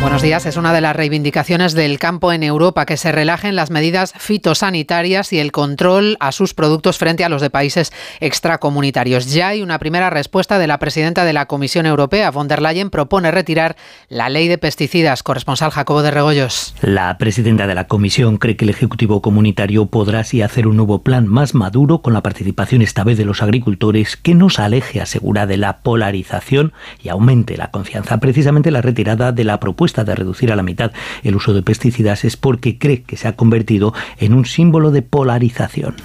Buenos días. Es una de las reivindicaciones del campo en Europa que se relajen las medidas fitosanitarias y el control a sus productos frente a los de países extracomunitarios. Ya hay una primera respuesta de la presidenta de la Comisión Europea, von der Leyen, propone retirar la ley de pesticidas. Corresponsal Jacobo de Regoyos. La presidenta de la Comisión cree que el Ejecutivo Comunitario podrá así hacer un nuevo plan más maduro con la participación esta vez de los agricultores que nos aleje, asegura, de la polarización y aumente la confianza. Precisamente la retirada de la propuesta de reducir a la mitad el uso de pesticidas es porque cree que se ha convertido en un símbolo de polarización.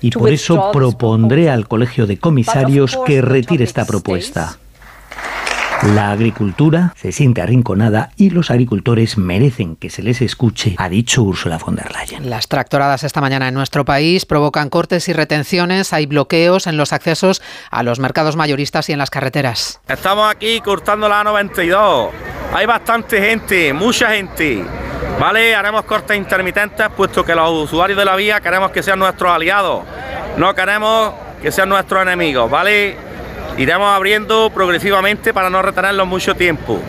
Y por eso propondré al Colegio de Comisarios que retire esta propuesta. La agricultura se siente arrinconada y los agricultores merecen que se les escuche, ha dicho Ursula von der Leyen. Las tractoradas esta mañana en nuestro país provocan cortes y retenciones, hay bloqueos en los accesos a los mercados mayoristas y en las carreteras. Estamos aquí cortando la A92. Hay bastante gente, mucha gente. ¿Vale? Haremos cortes intermitentes puesto que los usuarios de la vía queremos que sean nuestros aliados. No queremos que sean nuestros enemigos, ¿vale? Iremos abriendo progresivamente para no retenerlos mucho tiempo.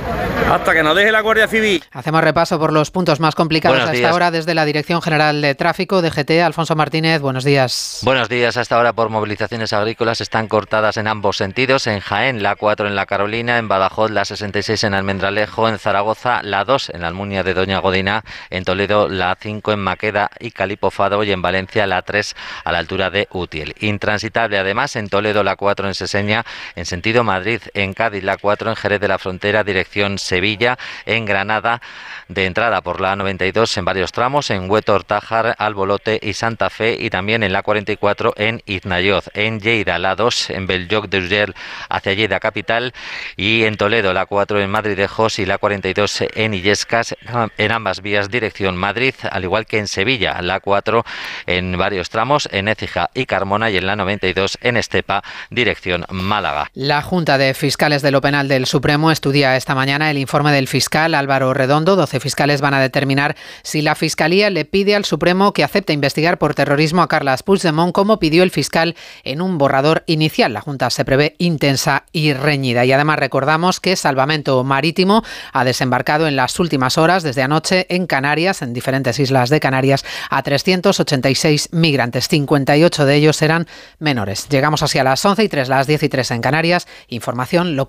Hasta que nos deje la Guardia Civil. Hacemos repaso por los puntos más complicados hasta ahora desde la Dirección General de Tráfico de GT. Alfonso Martínez, buenos días. Buenos días. Hasta ahora por movilizaciones agrícolas están cortadas en ambos sentidos. En Jaén, la 4 en la Carolina, en Badajoz, la 66 en Almendralejo, en Zaragoza, la 2 en la Almunia de Doña Godina, en Toledo, la 5 en Maqueda y Calipofado y en Valencia, la 3 a la altura de Útil. Intransitable además en Toledo, la 4 en Seseña, en sentido Madrid, en Cádiz, la 4 en Jerez de la Frontera, dirección Sevilla, en Granada, de entrada por la 92 en varios tramos, en Huetor, Tájar, Albolote y Santa Fe, y también en la 44 en Iznayoz, en Lleida, la 2 en Belloc de Urgel hacia Lleida capital, y en Toledo, la 4 en Madrid de Jos y la 42 en Illescas, en ambas vías dirección Madrid, al igual que en Sevilla, la 4 en varios tramos, en Écija y Carmona, y en la 92 en Estepa, dirección Málaga. La Junta de Fiscales de lo Penal del Supremo estudia esta mañana el informe del fiscal Álvaro Redondo. 12 fiscales van a determinar si la Fiscalía le pide al Supremo que acepte investigar por terrorismo a Carlas Puigdemont, como pidió el fiscal en un borrador inicial. La Junta se prevé intensa y reñida. Y además recordamos que Salvamento Marítimo ha desembarcado en las últimas horas, desde anoche, en Canarias, en diferentes islas de Canarias, a 386 migrantes. 58 de ellos eran menores. Llegamos así a las 11 y 3, las 10 y 3 en Canarias. Información local.